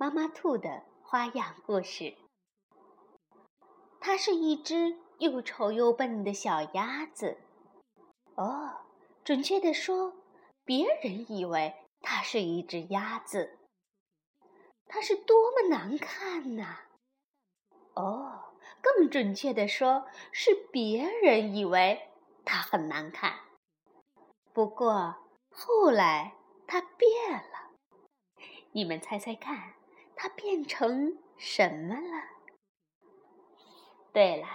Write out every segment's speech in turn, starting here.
妈妈兔的花样故事。它是一只又丑又笨的小鸭子。哦，准确的说，别人以为它是一只鸭子。它是多么难看呐！哦，更准确的说，是别人以为它很难看。不过后来它变了，你们猜猜看？它变成什么了？对了，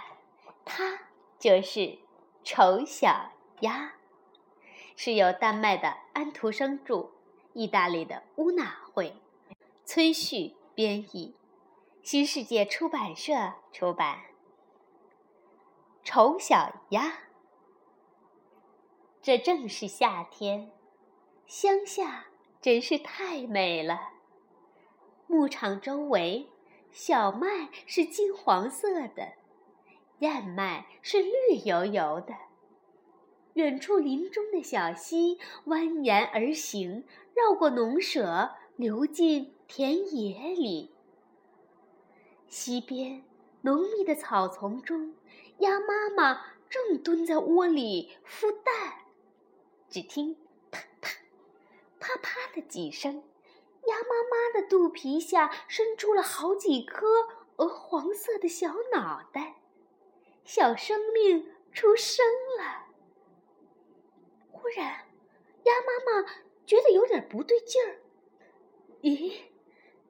它就是丑小鸭，是由丹麦的安徒生著，意大利的乌娜绘，崔旭编译，新世界出版社出版。丑小鸭，这正是夏天，乡下真是太美了。牧场周围，小麦是金黄色的，燕麦是绿油油的。远处林中的小溪蜿蜒而行，绕过农舍，流进田野里。溪边浓密的草丛中，鸭妈妈正蹲在窝里孵蛋。只听啪啪啪啪的几声。鸭妈妈的肚皮下伸出了好几颗鹅黄色的小脑袋，小生命出生了。忽然，鸭妈妈觉得有点不对劲儿。咦，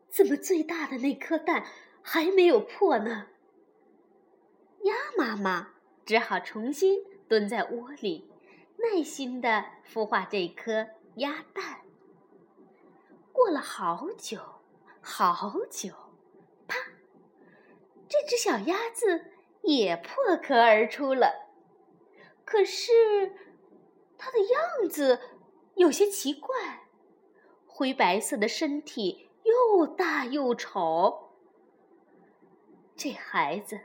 怎么最大的那颗蛋还没有破呢？鸭妈妈只好重新蹲在窝里，耐心地孵化这颗鸭蛋。过了好久，好久，啪！这只小鸭子也破壳而出了。可是，它的样子有些奇怪，灰白色的身体又大又丑。这孩子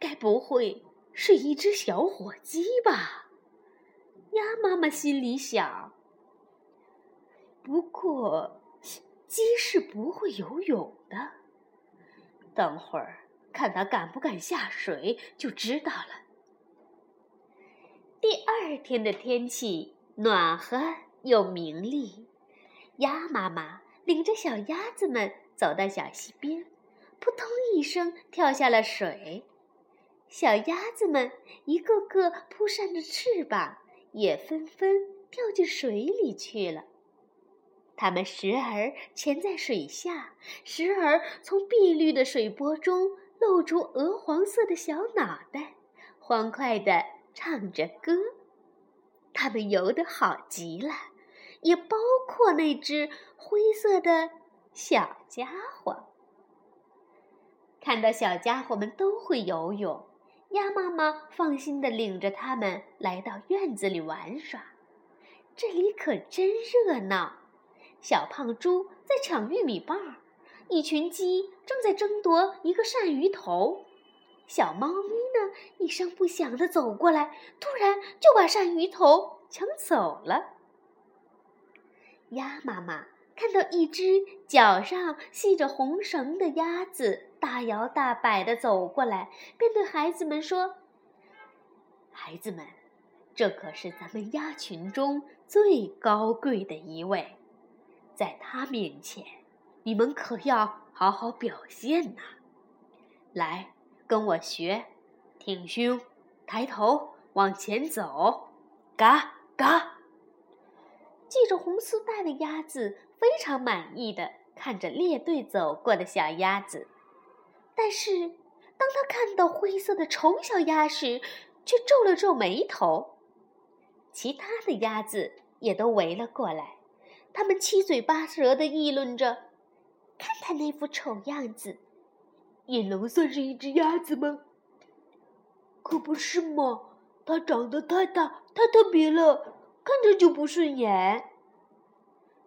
该不会是一只小火鸡吧？鸭妈妈心里想。不过。鸡是不会游泳的，等会儿看它敢不敢下水就知道了。第二天的天气暖和又明丽，鸭妈妈领着小鸭子们走到小溪边，扑通一声跳下了水。小鸭子们一个个扑扇着翅膀，也纷纷掉进水里去了。它们时而潜在水下，时而从碧绿的水波中露出鹅黄色的小脑袋，欢快地唱着歌。它们游得好极了，也包括那只灰色的小家伙。看到小家伙们都会游泳，鸭妈妈放心地领着它们来到院子里玩耍。这里可真热闹。小胖猪在抢玉米棒，一群鸡正在争夺一个鳝鱼头。小猫咪呢，一声不响地走过来，突然就把鳝鱼头抢走了。鸭妈妈看到一只脚上系着红绳的鸭子大摇大摆地走过来，便对孩子们说：“孩子们，这可是咱们鸭群中最高贵的一位。”在他面前，你们可要好好表现呐！来，跟我学，挺胸，抬头，往前走，嘎嘎。系着红丝带的鸭子非常满意的看着列队走过的小鸭子，但是当他看到灰色的丑小鸭时，却皱了皱眉头。其他的鸭子也都围了过来。他们七嘴八舌地议论着：“看他那副丑样子，也能算是一只鸭子吗？可不是嘛，它长得太大、太特别了，看着就不顺眼。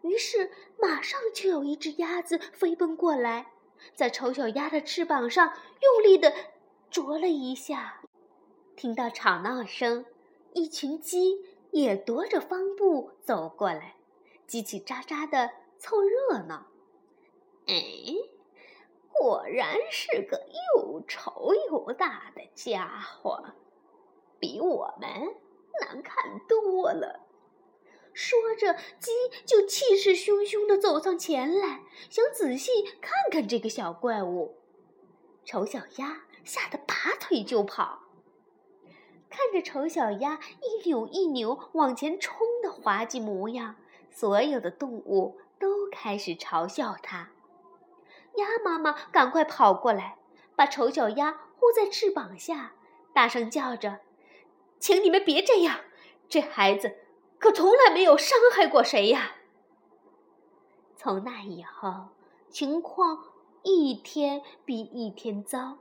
于是，马上就有一只鸭子飞奔过来，在丑小鸭的翅膀上用力地啄了一下。听到吵闹声，一群鸡也踱着方步走过来，叽叽喳喳地凑热闹。哎，果然是个又丑又大的家伙，比我们难看多了。说着，鸡就气势汹汹地走上前来，想仔细看看这个小怪物。丑小鸭吓得拔腿就跑。看着丑小鸭一扭一扭往前冲的滑稽模样，所有的动物都开始嘲笑它。鸭妈妈赶快跑过来，把丑小鸭护在翅膀下，大声叫着：“请你们别这样，这孩子。”可从来没有伤害过谁呀。从那以后，情况一天比一天糟，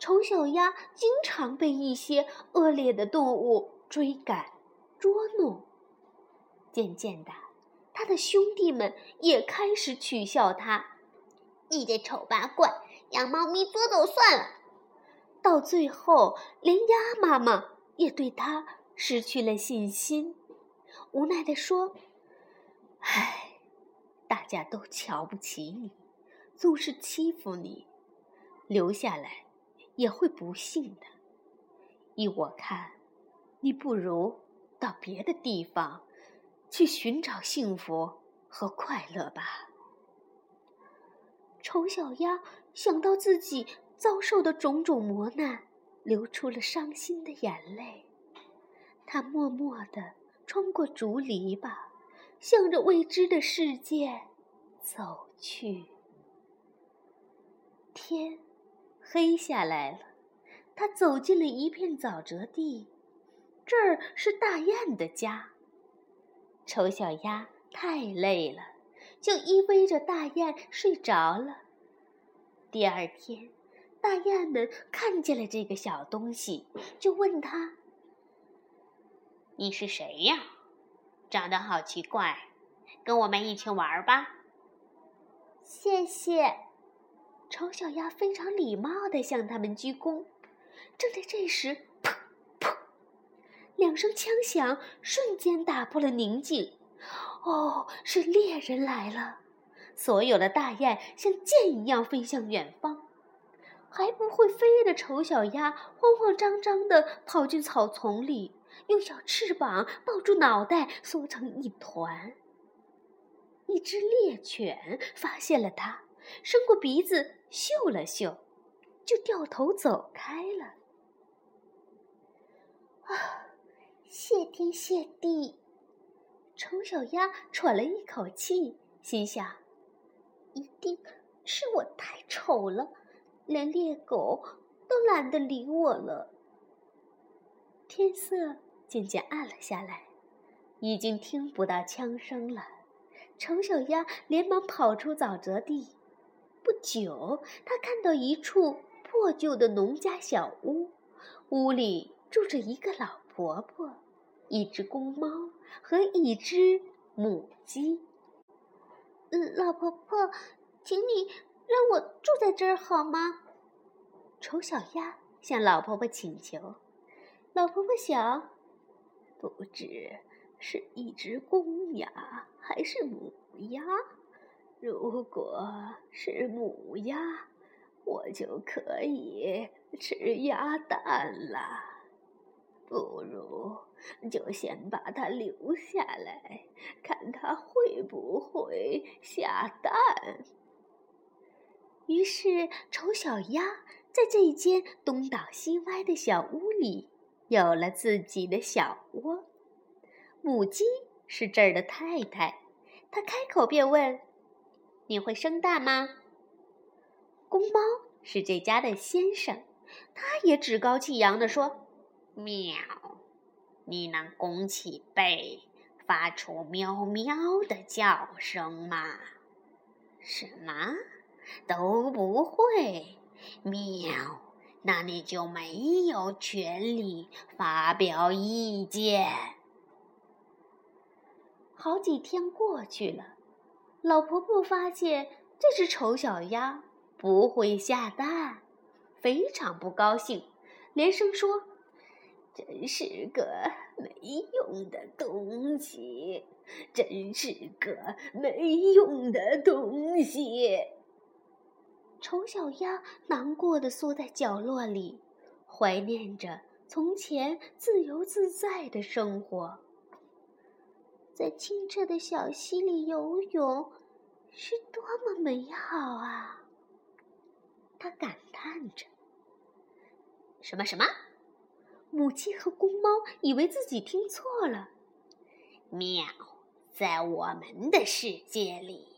丑小鸭经常被一些恶劣的动物追赶、捉弄。渐渐的，他的兄弟们也开始取笑他：“你这丑八怪，养猫咪捉走算了。”到最后，连鸭妈妈也对他失去了信心。无奈地说：“唉，大家都瞧不起你，总是欺负你，留下来也会不幸的。依我看，你不如到别的地方去寻找幸福和快乐吧。”丑小鸭想到自己遭受的种种磨难，流出了伤心的眼泪。它默默地。穿过竹篱笆，向着未知的世界走去。天黑下来了，他走进了一片沼泽地，这儿是大雁的家。丑小鸭太累了，就依偎着大雁睡着了。第二天，大雁们看见了这个小东西，就问他。你是谁呀？长得好奇怪，跟我们一起玩吧。谢谢。丑小鸭非常礼貌地向他们鞠躬。正在这时，两声枪响，瞬间打破了宁静。哦，是猎人来了！所有的大雁像箭一样飞向远方。还不会飞的丑小鸭慌慌张张地跑进草丛里。用小翅膀抱住脑袋，缩成一团。一只猎犬发现了它，伸过鼻子嗅了嗅，就掉头走开了。啊，谢天谢地！丑小鸭喘了一口气，心想：一定是我太丑了，连猎狗都懒得理我了。天色。渐渐暗了下来，已经听不到枪声了。丑小鸭连忙跑出沼泽地。不久，他看到一处破旧的农家小屋，屋里住着一个老婆婆、一只公猫和一只母鸡。嗯，老婆婆，请你让我住在这儿好吗？丑小鸭向老婆婆请求。老婆婆想。不知是一只公鸭还是母鸭。如果是母鸭，我就可以吃鸭蛋了。不如就先把它留下来，看它会不会下蛋。于是，丑小鸭在这一间东倒西歪的小屋里。有了自己的小窝，母鸡是这儿的太太，它开口便问：“你会生蛋吗？”公猫是这家的先生，他也趾高气扬地说：“喵，你能拱起背，发出喵喵的叫声吗？”什么？都不会。喵，那你就没有权利发表意见。好几天过去了，老婆婆发现这只丑小鸭不会下蛋，非常不高兴，连声说：“真是个没用的东西，真是个没用的东西。”丑小鸭难过的缩在角落里，怀念着从前自由自在的生活。在清澈的小溪里游泳，是多么美好啊！他感叹着。什么什么？母鸡和公猫以为自己听错了。喵，在我们的世界里。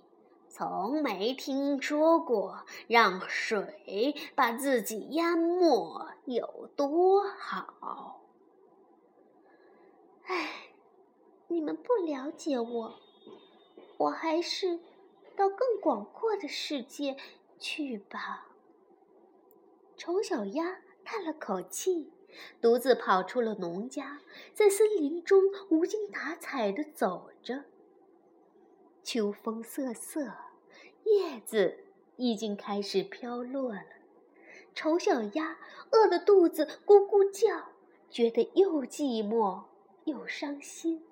从没听说过让水把自己淹没有多好。唉，你们不了解我，我还是到更广阔的世界去吧。丑小鸭叹了口气，独自跑出了农家，在森林中无精打采地走着。秋风瑟瑟。叶子已经开始飘落了，丑小鸭饿得肚子咕咕叫，觉得又寂寞又伤心。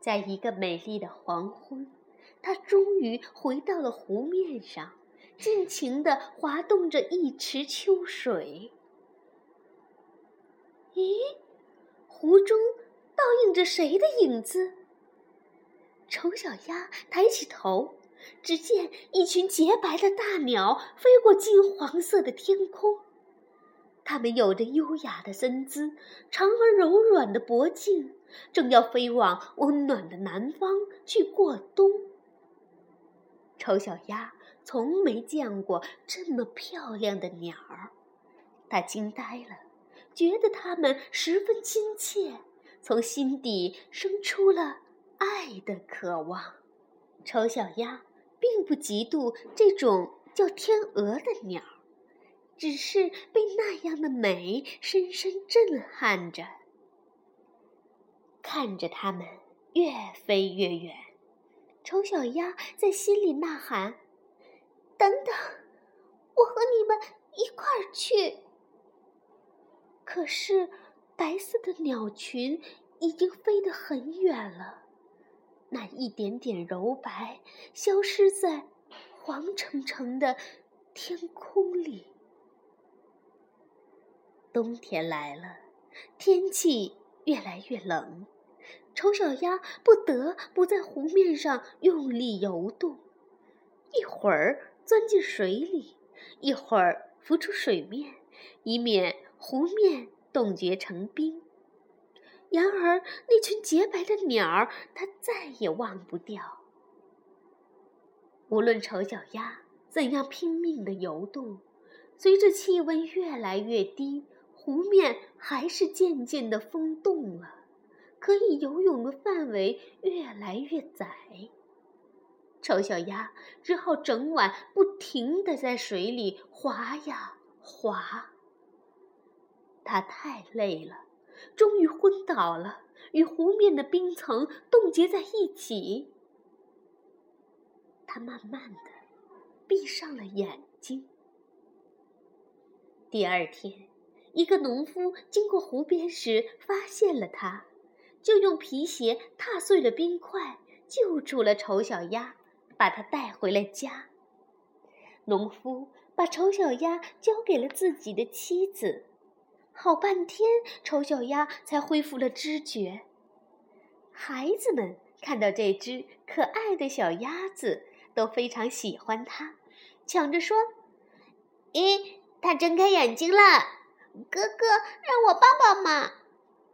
在一个美丽的黄昏，它终于回到了湖面上，尽情地滑动着一池秋水。咦，湖中倒映着谁的影子？丑小鸭抬起头，只见一群洁白的大鸟飞过金黄色的天空。它们有着优雅的身姿，长而柔软的脖颈，正要飞往温暖的南方去过冬。丑小鸭从没见过这么漂亮的鸟儿，它惊呆了，觉得它们十分亲切，从心底生出了。爱的渴望，丑小鸭并不嫉妒这种叫天鹅的鸟，只是被那样的美深深震撼着。看着它们越飞越远，丑小鸭在心里呐喊：“等等，我和你们一块儿去。”可是，白色的鸟群已经飞得很远了。那一点点柔白，消失在黄澄澄的天空里。冬天来了，天气越来越冷，丑小鸭不得不在湖面上用力游动，一会儿钻进水里，一会儿浮出水面，以免湖面冻结成冰。然而，那群洁白的鸟儿，它再也忘不掉。无论丑小鸭怎样拼命地游动，随着气温越来越低，湖面还是渐渐地封冻了，可以游泳的范围越来越窄。丑小鸭只好整晚不停地在水里划呀划。他太累了。终于昏倒了，与湖面的冰层冻结在一起。他慢慢的闭上了眼睛。第二天，一个农夫经过湖边时发现了他，就用皮鞋踏碎了冰块，救出了丑小鸭，把它带回了家。农夫把丑小鸭交给了自己的妻子。好半天，丑小鸭才恢复了知觉。孩子们看到这只可爱的小鸭子，都非常喜欢它，抢着说：“咦，它睁开眼睛了！哥哥，让我抱抱嘛！”“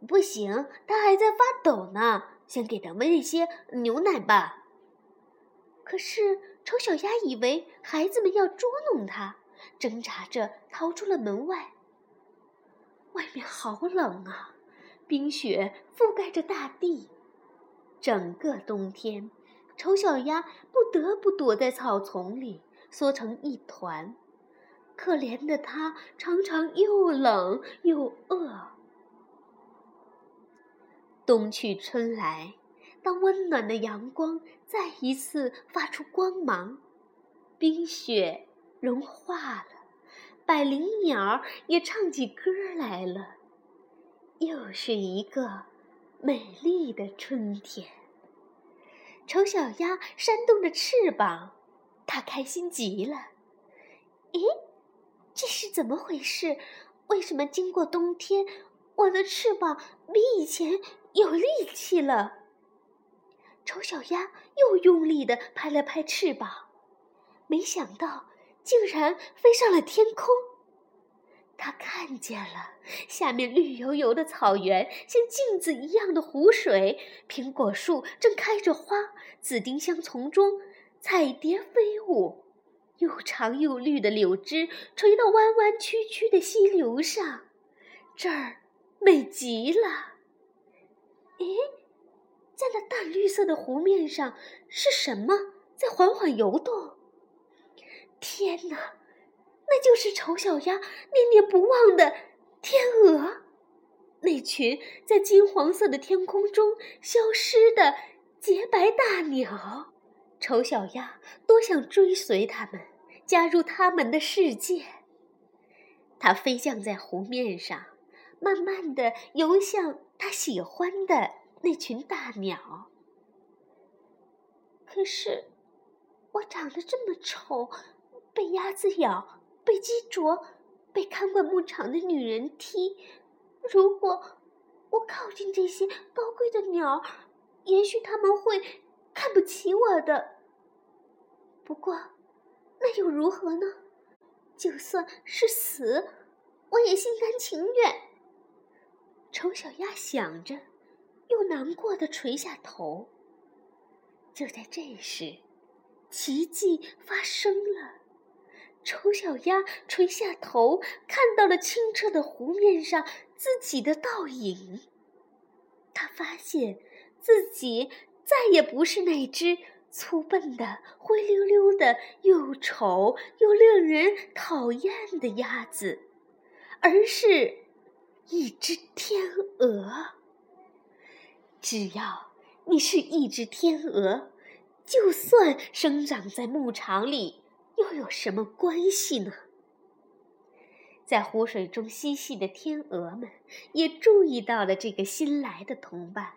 不行，它还在发抖呢，先给它喂一些牛奶吧。”可是，丑小鸭以为孩子们要捉弄它，挣扎着逃出了门外。外面好冷啊，冰雪覆盖着大地。整个冬天，丑小鸭不得不躲在草丛里，缩成一团。可怜的它常常又冷又饿。冬去春来，当温暖的阳光再一次发出光芒，冰雪融化了，百灵鸟也唱起歌来了。又是一个美丽的春天。丑小鸭扇动着翅膀，它开心极了。咦？这是怎么回事？为什么经过冬天，我的翅膀比以前有力气了？丑小鸭又用力地拍了拍翅膀，没想到竟然飞上了天空。它看见了下面绿油油的草原，像镜子一样的湖水，苹果树正开着花，紫丁香丛中彩蝶飞舞。又长又绿的柳枝垂到弯弯曲曲的溪流上，这儿美极了。咦，在那淡绿色的湖面上是什么在缓缓游动？天哪，那就是丑小鸭念念不忘的天鹅，那群在金黄色的天空中消失的洁白大鸟。丑小鸭多想追随它们。加入他们的世界。它飞降在湖面上，慢慢的游向它喜欢的那群大鸟。可是，我长得这么丑，被鸭子咬，被鸡啄，被看管牧场的女人踢。如果我靠近这些高贵的鸟，也许他们会看不起我的。不过。那又如何呢？就算是死，我也心甘情愿。丑小鸭想着，又难过的垂下头。就在这时，奇迹发生了。丑小鸭垂下头，看到了清澈的湖面上自己的倒影。他发现自己再也不是那只。粗笨的、灰溜溜的、又丑又令人讨厌的鸭子，而是一只天鹅。只要你是一只天鹅，就算生长在牧场里，又有什么关系呢？在湖水中嬉戏的天鹅们也注意到了这个新来的同伴，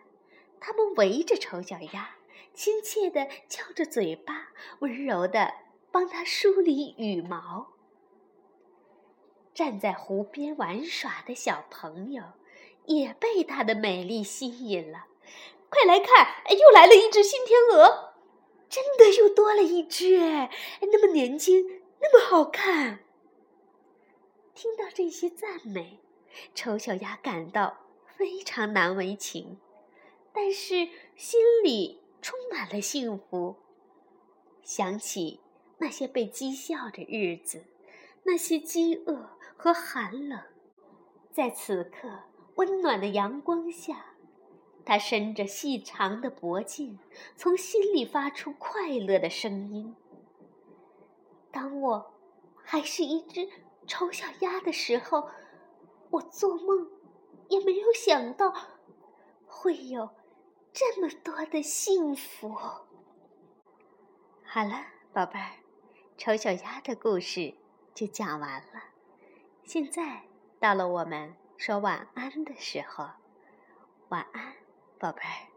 它们围着丑小鸭。亲切地翘着嘴巴，温柔地帮它梳理羽毛。站在湖边玩耍的小朋友也被它的美丽吸引了。快来看，又来了一只新天鹅！真的又多了一只哎，那么年轻，那么好看。听到这些赞美，丑小鸭感到非常难为情，但是心里……充满了幸福。想起那些被讥笑的日子，那些饥饿和寒冷，在此刻温暖的阳光下，它伸着细长的脖颈，从心里发出快乐的声音。当我还是一只丑小鸭的时候，我做梦也没有想到会有。这么多的幸福。好了，宝贝儿，丑小鸭的故事就讲完了。现在到了我们说晚安的时候，晚安，宝贝。